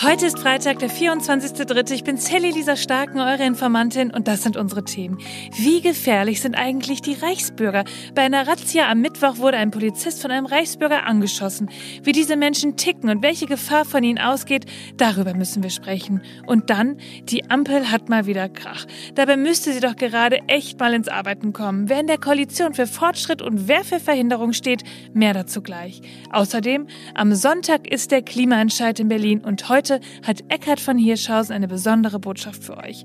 Heute ist Freitag, der 24.3. Ich bin Sally Lisa Starken, eure Informantin, und das sind unsere Themen. Wie gefährlich sind eigentlich die Reichsbürger? Bei einer Razzia am Mittwoch wurde ein Polizist von einem Reichsbürger angeschossen. Wie diese Menschen ticken und welche Gefahr von ihnen ausgeht, darüber müssen wir sprechen. Und dann, die Ampel hat mal wieder Krach. Dabei müsste sie doch gerade echt mal ins Arbeiten kommen. Wer in der Koalition für Fortschritt und wer für Verhinderung steht, mehr dazu gleich. Außerdem, am Sonntag ist der Klimaentscheid in Berlin und heute Heute hat Eckhard von Hirschhausen eine besondere Botschaft für euch.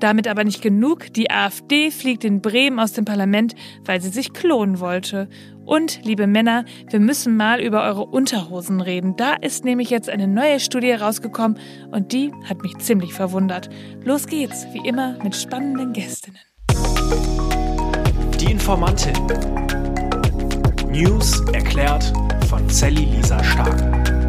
Damit aber nicht genug. Die AfD fliegt in Bremen aus dem Parlament, weil sie sich klonen wollte. Und, liebe Männer, wir müssen mal über eure Unterhosen reden. Da ist nämlich jetzt eine neue Studie rausgekommen und die hat mich ziemlich verwundert. Los geht's, wie immer, mit spannenden Gästinnen. Die Informantin. News erklärt von Sally Lisa Stark.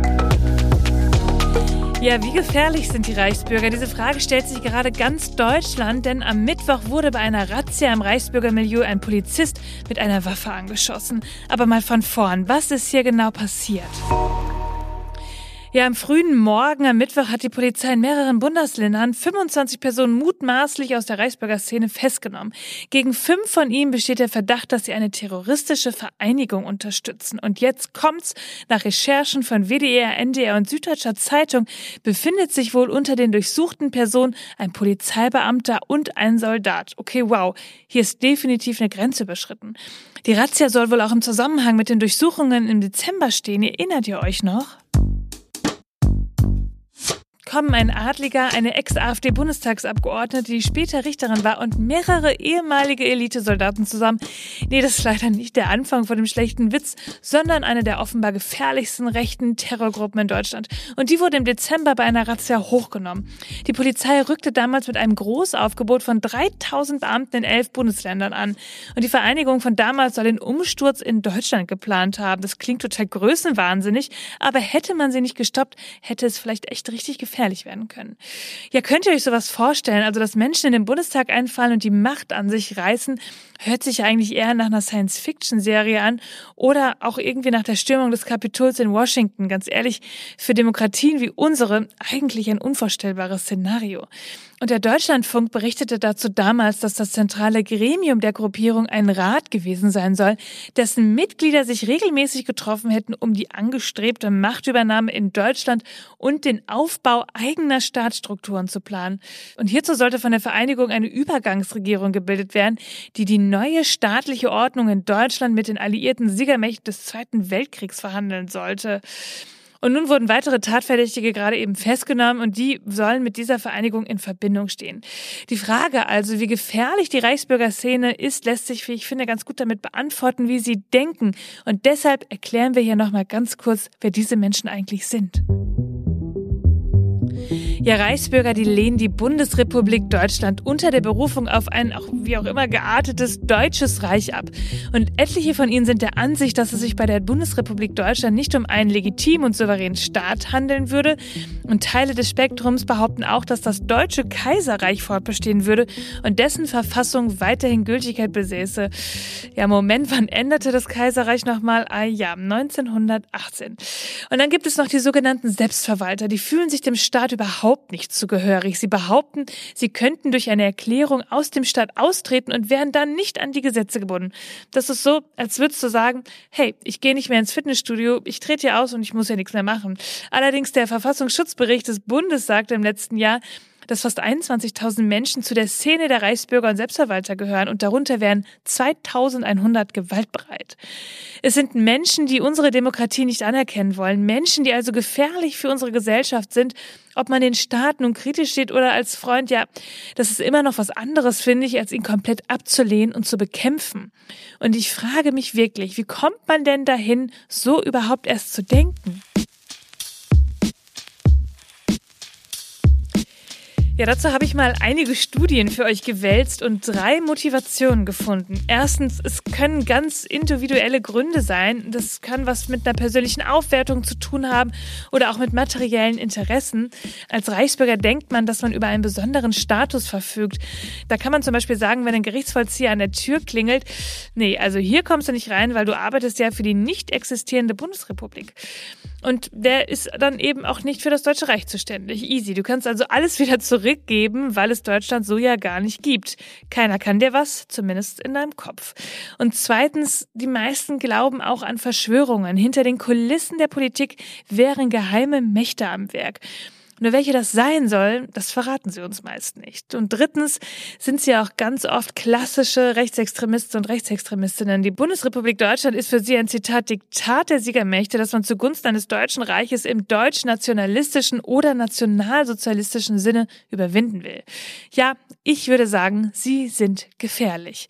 Ja, wie gefährlich sind die Reichsbürger? Diese Frage stellt sich gerade ganz Deutschland, denn am Mittwoch wurde bei einer Razzia im Reichsbürgermilieu ein Polizist mit einer Waffe angeschossen. Aber mal von vorn, was ist hier genau passiert? Ja, am frühen Morgen am Mittwoch hat die Polizei in mehreren Bundesländern 25 Personen mutmaßlich aus der Reichsbürger Szene festgenommen. Gegen fünf von ihnen besteht der Verdacht, dass sie eine terroristische Vereinigung unterstützen. Und jetzt kommt's. Nach Recherchen von WDR, NDR und Süddeutscher Zeitung befindet sich wohl unter den durchsuchten Personen ein Polizeibeamter und ein Soldat. Okay, wow. Hier ist definitiv eine Grenze überschritten. Die Razzia soll wohl auch im Zusammenhang mit den Durchsuchungen im Dezember stehen. Erinnert ihr euch noch? Kommen ein Adliger, eine Ex-AfD-Bundestagsabgeordnete, die später Richterin war und mehrere ehemalige Elitesoldaten zusammen. Nee, das ist leider nicht der Anfang von dem schlechten Witz, sondern eine der offenbar gefährlichsten rechten Terrorgruppen in Deutschland. Und die wurde im Dezember bei einer Razzia hochgenommen. Die Polizei rückte damals mit einem Großaufgebot von 3000 Beamten in elf Bundesländern an. Und die Vereinigung von damals soll den Umsturz in Deutschland geplant haben. Das klingt total größenwahnsinnig, aber hätte man sie nicht gestoppt, hätte es vielleicht echt richtig gefährlich gefährlich werden können. Ja, könnt ihr euch sowas vorstellen? Also, dass Menschen in den Bundestag einfallen und die Macht an sich reißen, hört sich eigentlich eher nach einer Science-Fiction-Serie an oder auch irgendwie nach der Stürmung des Kapitols in Washington. Ganz ehrlich, für Demokratien wie unsere eigentlich ein unvorstellbares Szenario. Und der Deutschlandfunk berichtete dazu damals, dass das zentrale Gremium der Gruppierung ein Rat gewesen sein soll, dessen Mitglieder sich regelmäßig getroffen hätten, um die angestrebte Machtübernahme in Deutschland und den Aufbau eigener Staatsstrukturen zu planen. Und hierzu sollte von der Vereinigung eine Übergangsregierung gebildet werden, die die neue staatliche Ordnung in Deutschland mit den alliierten Siegermächten des Zweiten Weltkriegs verhandeln sollte. Und nun wurden weitere Tatverdächtige gerade eben festgenommen und die sollen mit dieser Vereinigung in Verbindung stehen. Die Frage also, wie gefährlich die Reichsbürgerszene ist, lässt sich, wie ich finde, ganz gut damit beantworten, wie sie denken. Und deshalb erklären wir hier nochmal ganz kurz, wer diese Menschen eigentlich sind. Ja, Reichsbürger, die lehnen die Bundesrepublik Deutschland unter der Berufung auf ein, auch wie auch immer geartetes deutsches Reich ab. Und etliche von ihnen sind der Ansicht, dass es sich bei der Bundesrepublik Deutschland nicht um einen legitimen und souveränen Staat handeln würde. Und Teile des Spektrums behaupten auch, dass das deutsche Kaiserreich fortbestehen würde und dessen Verfassung weiterhin Gültigkeit besäße. Ja, Moment, wann änderte das Kaiserreich nochmal? Ah ja, 1918. Und dann gibt es noch die sogenannten Selbstverwalter, die fühlen sich dem Staat überhaupt überhaupt nicht zugehörig. Sie behaupten, sie könnten durch eine Erklärung aus dem Staat austreten und wären dann nicht an die Gesetze gebunden. Das ist so, als würdest du sagen, hey, ich gehe nicht mehr ins Fitnessstudio, ich trete hier aus und ich muss ja nichts mehr machen. Allerdings der Verfassungsschutzbericht des Bundes sagte im letzten Jahr, dass fast 21.000 Menschen zu der Szene der Reichsbürger und Selbstverwalter gehören und darunter wären 2.100 gewaltbereit. Es sind Menschen, die unsere Demokratie nicht anerkennen wollen, Menschen, die also gefährlich für unsere Gesellschaft sind, ob man den Staat nun kritisch steht oder als Freund, ja, das ist immer noch was anderes, finde ich, als ihn komplett abzulehnen und zu bekämpfen. Und ich frage mich wirklich, wie kommt man denn dahin, so überhaupt erst zu denken? Ja, dazu habe ich mal einige Studien für euch gewälzt und drei Motivationen gefunden. Erstens, es können ganz individuelle Gründe sein. Das kann was mit einer persönlichen Aufwertung zu tun haben oder auch mit materiellen Interessen. Als Reichsbürger denkt man, dass man über einen besonderen Status verfügt. Da kann man zum Beispiel sagen, wenn ein Gerichtsvollzieher an der Tür klingelt, nee, also hier kommst du nicht rein, weil du arbeitest ja für die nicht existierende Bundesrepublik. Und der ist dann eben auch nicht für das Deutsche Reich zuständig. Easy. Du kannst also alles wieder zurückgeben, weil es Deutschland so ja gar nicht gibt. Keiner kann dir was, zumindest in deinem Kopf. Und zweitens, die meisten glauben auch an Verschwörungen. Hinter den Kulissen der Politik wären geheime Mächte am Werk. Nur welche das sein soll, das verraten sie uns meist nicht. Und drittens sind sie auch ganz oft klassische Rechtsextremisten und Rechtsextremistinnen. Die Bundesrepublik Deutschland ist für sie ein Zitat Diktat der Siegermächte, das man zugunsten eines deutschen Reiches im deutsch-nationalistischen oder nationalsozialistischen Sinne überwinden will. Ja, ich würde sagen, sie sind gefährlich.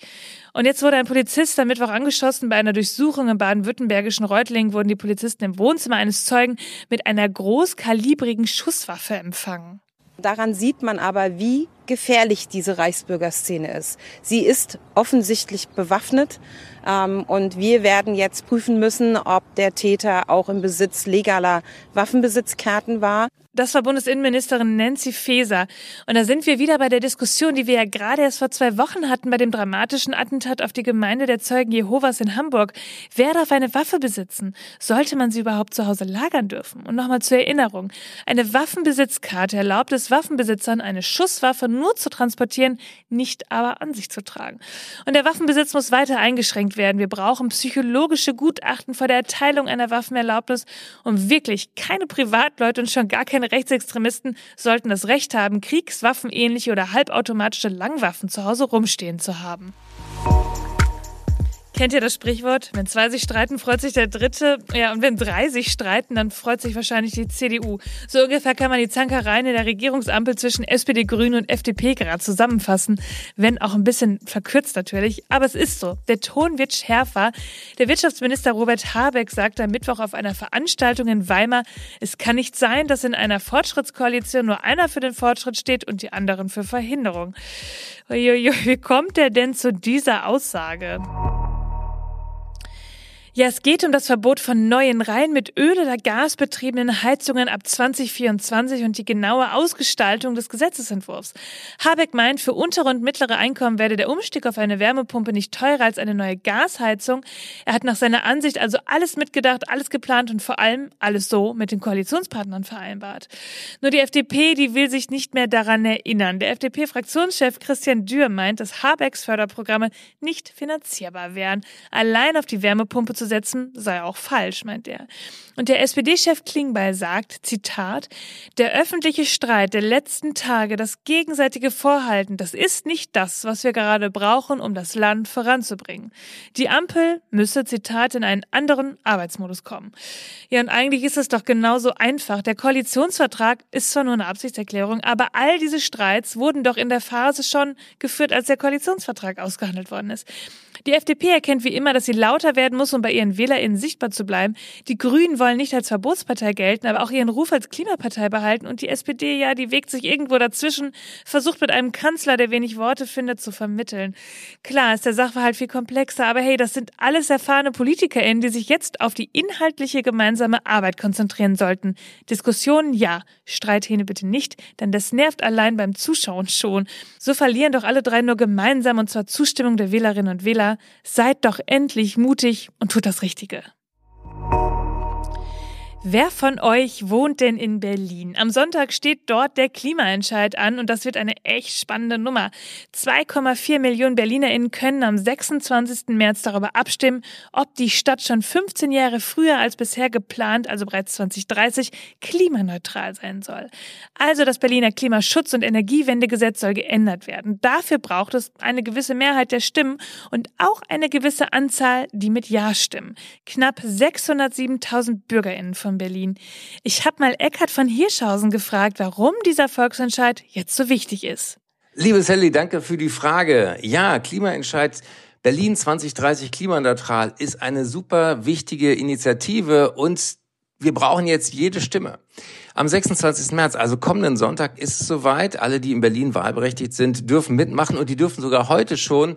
Und jetzt wurde ein Polizist am Mittwoch angeschossen. Bei einer Durchsuchung im baden-württembergischen Reutling wurden die Polizisten im Wohnzimmer eines Zeugen mit einer großkalibrigen Schusswaffe empfangen. Daran sieht man aber, wie gefährlich diese Reichsbürgerszene ist. Sie ist offensichtlich bewaffnet ähm, und wir werden jetzt prüfen müssen, ob der Täter auch im Besitz legaler Waffenbesitzkarten war. Das war Bundesinnenministerin Nancy Faeser. Und da sind wir wieder bei der Diskussion, die wir ja gerade erst vor zwei Wochen hatten bei dem dramatischen Attentat auf die Gemeinde der Zeugen Jehovas in Hamburg. Wer darf eine Waffe besitzen? Sollte man sie überhaupt zu Hause lagern dürfen? Und nochmal zur Erinnerung. Eine Waffenbesitzkarte erlaubt es Waffenbesitzern, eine Schusswaffe nur zu transportieren, nicht aber an sich zu tragen. Und der Waffenbesitz muss weiter eingeschränkt werden. Wir brauchen psychologische Gutachten vor der Erteilung einer Waffenerlaubnis, um wirklich keine Privatleute und schon gar keine keine Rechtsextremisten sollten das Recht haben, kriegswaffenähnliche oder halbautomatische Langwaffen zu Hause rumstehen zu haben. Kennt ihr das Sprichwort? Wenn zwei sich streiten, freut sich der Dritte. Ja, und wenn drei sich streiten, dann freut sich wahrscheinlich die CDU. So ungefähr kann man die Zankereien in der Regierungsampel zwischen SPD, Grünen und FDP gerade zusammenfassen. Wenn auch ein bisschen verkürzt natürlich. Aber es ist so. Der Ton wird schärfer. Der Wirtschaftsminister Robert Habeck sagte am Mittwoch auf einer Veranstaltung in Weimar, es kann nicht sein, dass in einer Fortschrittskoalition nur einer für den Fortschritt steht und die anderen für Verhinderung. Uiuiui, wie kommt er denn zu dieser Aussage? Ja, es geht um das Verbot von neuen rein mit Öl- oder Gas betriebenen Heizungen ab 2024 und die genaue Ausgestaltung des Gesetzesentwurfs. Habeck meint, für untere und mittlere Einkommen werde der Umstieg auf eine Wärmepumpe nicht teurer als eine neue Gasheizung. Er hat nach seiner Ansicht also alles mitgedacht, alles geplant und vor allem alles so mit den Koalitionspartnern vereinbart. Nur die FDP, die will sich nicht mehr daran erinnern. Der FDP-Fraktionschef Christian Dürr meint, dass Habecks Förderprogramme nicht finanzierbar wären. Allein auf die Wärmepumpe zu zu setzen, sei auch falsch, meint er. Und der SPD-Chef Klingbeil sagt, Zitat, der öffentliche Streit der letzten Tage, das gegenseitige Vorhalten, das ist nicht das, was wir gerade brauchen, um das Land voranzubringen. Die Ampel müsse, Zitat, in einen anderen Arbeitsmodus kommen. Ja, und eigentlich ist es doch genauso einfach. Der Koalitionsvertrag ist zwar nur eine Absichtserklärung, aber all diese Streits wurden doch in der Phase schon geführt, als der Koalitionsvertrag ausgehandelt worden ist. Die FDP erkennt wie immer, dass sie lauter werden muss, um bei ihren WählerInnen sichtbar zu bleiben. Die Grünen wollen nicht als Verbotspartei gelten, aber auch ihren Ruf als Klimapartei behalten. Und die SPD, ja, die wägt sich irgendwo dazwischen, versucht mit einem Kanzler, der wenig Worte findet, zu vermitteln. Klar ist der Sachverhalt viel komplexer, aber hey, das sind alles erfahrene PolitikerInnen, die sich jetzt auf die inhaltliche gemeinsame Arbeit konzentrieren sollten. Diskussionen ja, Streithähne bitte nicht, denn das nervt allein beim Zuschauen schon. So verlieren doch alle drei nur gemeinsam und zwar Zustimmung der Wählerinnen und Wähler seid doch endlich mutig und tut das Richtige. Wer von euch wohnt denn in Berlin? Am Sonntag steht dort der Klimaentscheid an und das wird eine echt spannende Nummer. 2,4 Millionen BerlinerInnen können am 26. März darüber abstimmen, ob die Stadt schon 15 Jahre früher als bisher geplant, also bereits 2030, klimaneutral sein soll. Also das Berliner Klimaschutz- und Energiewendegesetz soll geändert werden. Dafür braucht es eine gewisse Mehrheit der Stimmen und auch eine gewisse Anzahl, die mit Ja stimmen. Knapp 607.000 BürgerInnen von von Berlin. Ich habe mal Eckhard von Hirschhausen gefragt, warum dieser Volksentscheid jetzt so wichtig ist. Liebe Sally, danke für die Frage. Ja, Klimaentscheid Berlin 2030 klimaneutral ist eine super wichtige Initiative und wir brauchen jetzt jede Stimme. Am 26. März, also kommenden Sonntag, ist es soweit. Alle, die in Berlin wahlberechtigt sind, dürfen mitmachen und die dürfen sogar heute schon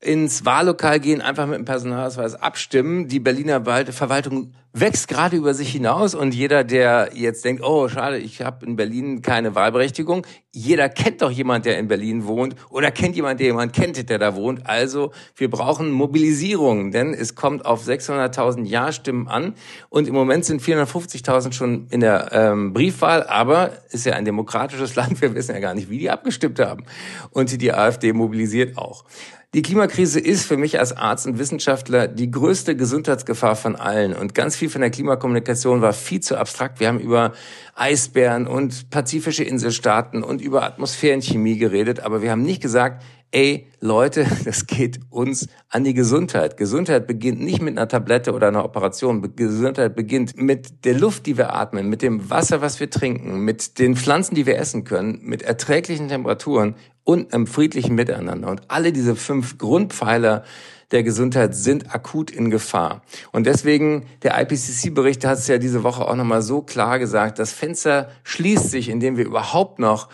ins Wahllokal gehen, einfach mit dem Personalausweis abstimmen. Die Berliner Verwaltung wächst gerade über sich hinaus und jeder, der jetzt denkt, oh schade, ich habe in Berlin keine Wahlberechtigung, jeder kennt doch jemand, der in Berlin wohnt oder kennt jemand, der jemand kennt, der da wohnt. Also wir brauchen Mobilisierung, denn es kommt auf 600.000 Ja-Stimmen an und im Moment sind 450.000 schon in der ähm, Briefwahl, aber ist ja ein demokratisches Land, wir wissen ja gar nicht, wie die abgestimmt haben und die AfD mobilisiert auch. Die Klimakrise ist für mich als Arzt und Wissenschaftler die größte Gesundheitsgefahr von allen. Und ganz viel von der Klimakommunikation war viel zu abstrakt. Wir haben über Eisbären und pazifische Inselstaaten und über Atmosphärenchemie geredet, aber wir haben nicht gesagt, ey Leute, das geht uns an die Gesundheit. Gesundheit beginnt nicht mit einer Tablette oder einer Operation. Gesundheit beginnt mit der Luft, die wir atmen, mit dem Wasser, was wir trinken, mit den Pflanzen, die wir essen können, mit erträglichen Temperaturen und einem friedlichen Miteinander. Und alle diese fünf Grundpfeiler der Gesundheit sind akut in Gefahr. Und deswegen, der IPCC-Bericht hat es ja diese Woche auch nochmal so klar gesagt, das Fenster schließt sich, indem wir überhaupt noch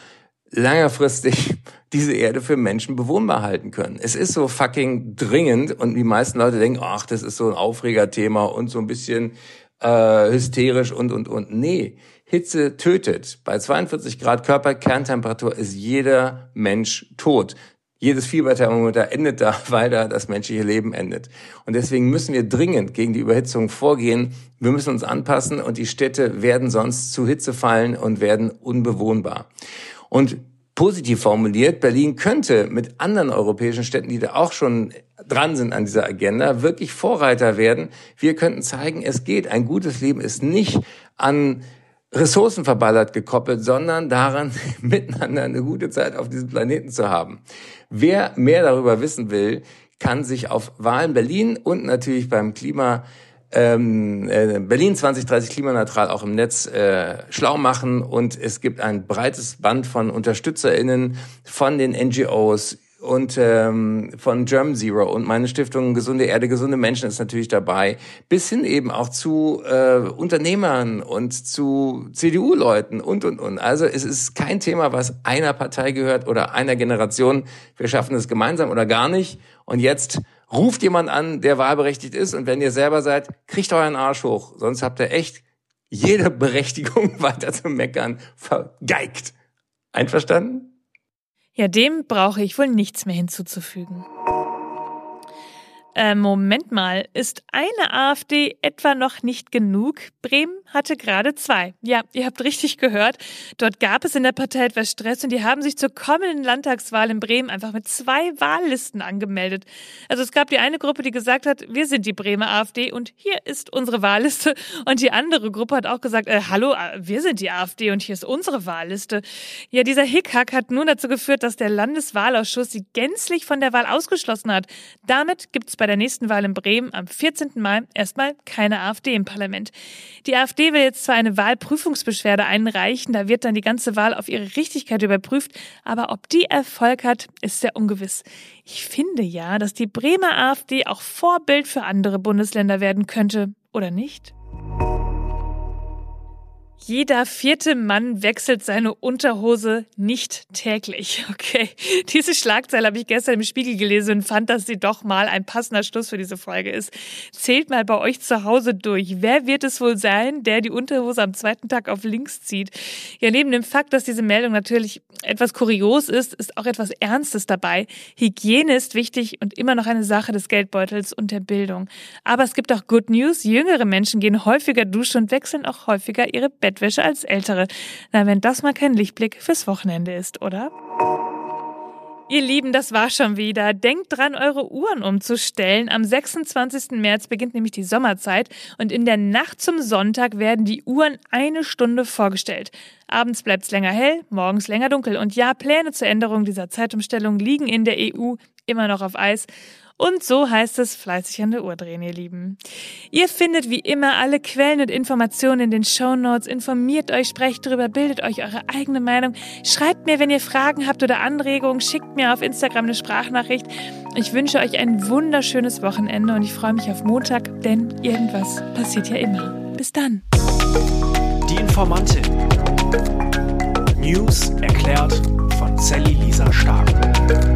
längerfristig diese Erde für Menschen bewohnbar halten können. Es ist so fucking dringend und die meisten Leute denken, ach, das ist so ein Aufregerthema und so ein bisschen äh, hysterisch und, und, und. Nee, Hitze tötet. Bei 42 Grad Körperkerntemperatur ist jeder Mensch tot. Jedes Fieberthermometer endet da, weil da das menschliche Leben endet. Und deswegen müssen wir dringend gegen die Überhitzung vorgehen. Wir müssen uns anpassen und die Städte werden sonst zu Hitze fallen und werden unbewohnbar. Und positiv formuliert, Berlin könnte mit anderen europäischen Städten, die da auch schon dran sind an dieser Agenda, wirklich Vorreiter werden. Wir könnten zeigen, es geht. Ein gutes Leben ist nicht an Ressourcen verballert gekoppelt, sondern daran, miteinander eine gute Zeit auf diesem Planeten zu haben. Wer mehr darüber wissen will, kann sich auf Wahlen Berlin und natürlich beim Klima ähm, äh, Berlin 2030 klimaneutral auch im Netz äh, schlau machen und es gibt ein breites Band von UnterstützerInnen von den NGOs und ähm, von Germ Zero und meine Stiftung Gesunde Erde, gesunde Menschen ist natürlich dabei, bis hin eben auch zu äh, Unternehmern und zu CDU-Leuten und, und, und. Also es ist kein Thema, was einer Partei gehört oder einer Generation. Wir schaffen es gemeinsam oder gar nicht. Und jetzt ruft jemand an, der wahlberechtigt ist und wenn ihr selber seid, kriegt euren Arsch hoch. Sonst habt ihr echt jede Berechtigung weiter zu meckern vergeigt. Einverstanden? Ja, dem brauche ich wohl nichts mehr hinzuzufügen. Äh, Moment mal, ist eine AfD etwa noch nicht genug? Bremen hatte gerade zwei. Ja, ihr habt richtig gehört. Dort gab es in der Partei etwas Stress und die haben sich zur kommenden Landtagswahl in Bremen einfach mit zwei Wahllisten angemeldet. Also es gab die eine Gruppe, die gesagt hat, wir sind die Bremer AfD und hier ist unsere Wahlliste. Und die andere Gruppe hat auch gesagt, äh, hallo, äh, wir sind die AfD und hier ist unsere Wahlliste. Ja, dieser Hickhack hat nun dazu geführt, dass der Landeswahlausschuss sie gänzlich von der Wahl ausgeschlossen hat. Damit gibt es bei der nächsten Wahl in Bremen am 14. Mai erstmal keine AfD im Parlament. Die AfD will jetzt zwar eine Wahlprüfungsbeschwerde einreichen, da wird dann die ganze Wahl auf ihre Richtigkeit überprüft, aber ob die Erfolg hat, ist sehr ungewiss. Ich finde ja, dass die Bremer AfD auch Vorbild für andere Bundesländer werden könnte, oder nicht? Jeder vierte Mann wechselt seine Unterhose nicht täglich. Okay, diese Schlagzeile habe ich gestern im Spiegel gelesen und fand, dass sie doch mal ein passender Schluss für diese Folge ist. Zählt mal bei euch zu Hause durch. Wer wird es wohl sein, der die Unterhose am zweiten Tag auf links zieht? Ja, neben dem Fakt, dass diese Meldung natürlich etwas kurios ist, ist auch etwas Ernstes dabei. Hygiene ist wichtig und immer noch eine Sache des Geldbeutels und der Bildung. Aber es gibt auch Good News. Jüngere Menschen gehen häufiger duschen und wechseln auch häufiger ihre Bettwäsche als ältere. Na, wenn das mal kein Lichtblick fürs Wochenende ist, oder? Ihr Lieben, das war schon wieder. Denkt dran, eure Uhren umzustellen. Am 26. März beginnt nämlich die Sommerzeit und in der Nacht zum Sonntag werden die Uhren eine Stunde vorgestellt. Abends bleibt's länger hell, morgens länger dunkel. Und ja, Pläne zur Änderung dieser Zeitumstellung liegen in der EU immer noch auf Eis. Und so heißt es fleißig an der Uhr drehen, ihr Lieben. Ihr findet wie immer alle Quellen und Informationen in den Show Notes. Informiert euch, sprecht drüber, bildet euch eure eigene Meinung. Schreibt mir, wenn ihr Fragen habt oder Anregungen. Schickt mir auf Instagram eine Sprachnachricht. Ich wünsche euch ein wunderschönes Wochenende und ich freue mich auf Montag, denn irgendwas passiert ja immer. Bis dann. Die Informantin. News erklärt von Sally Lisa Stark.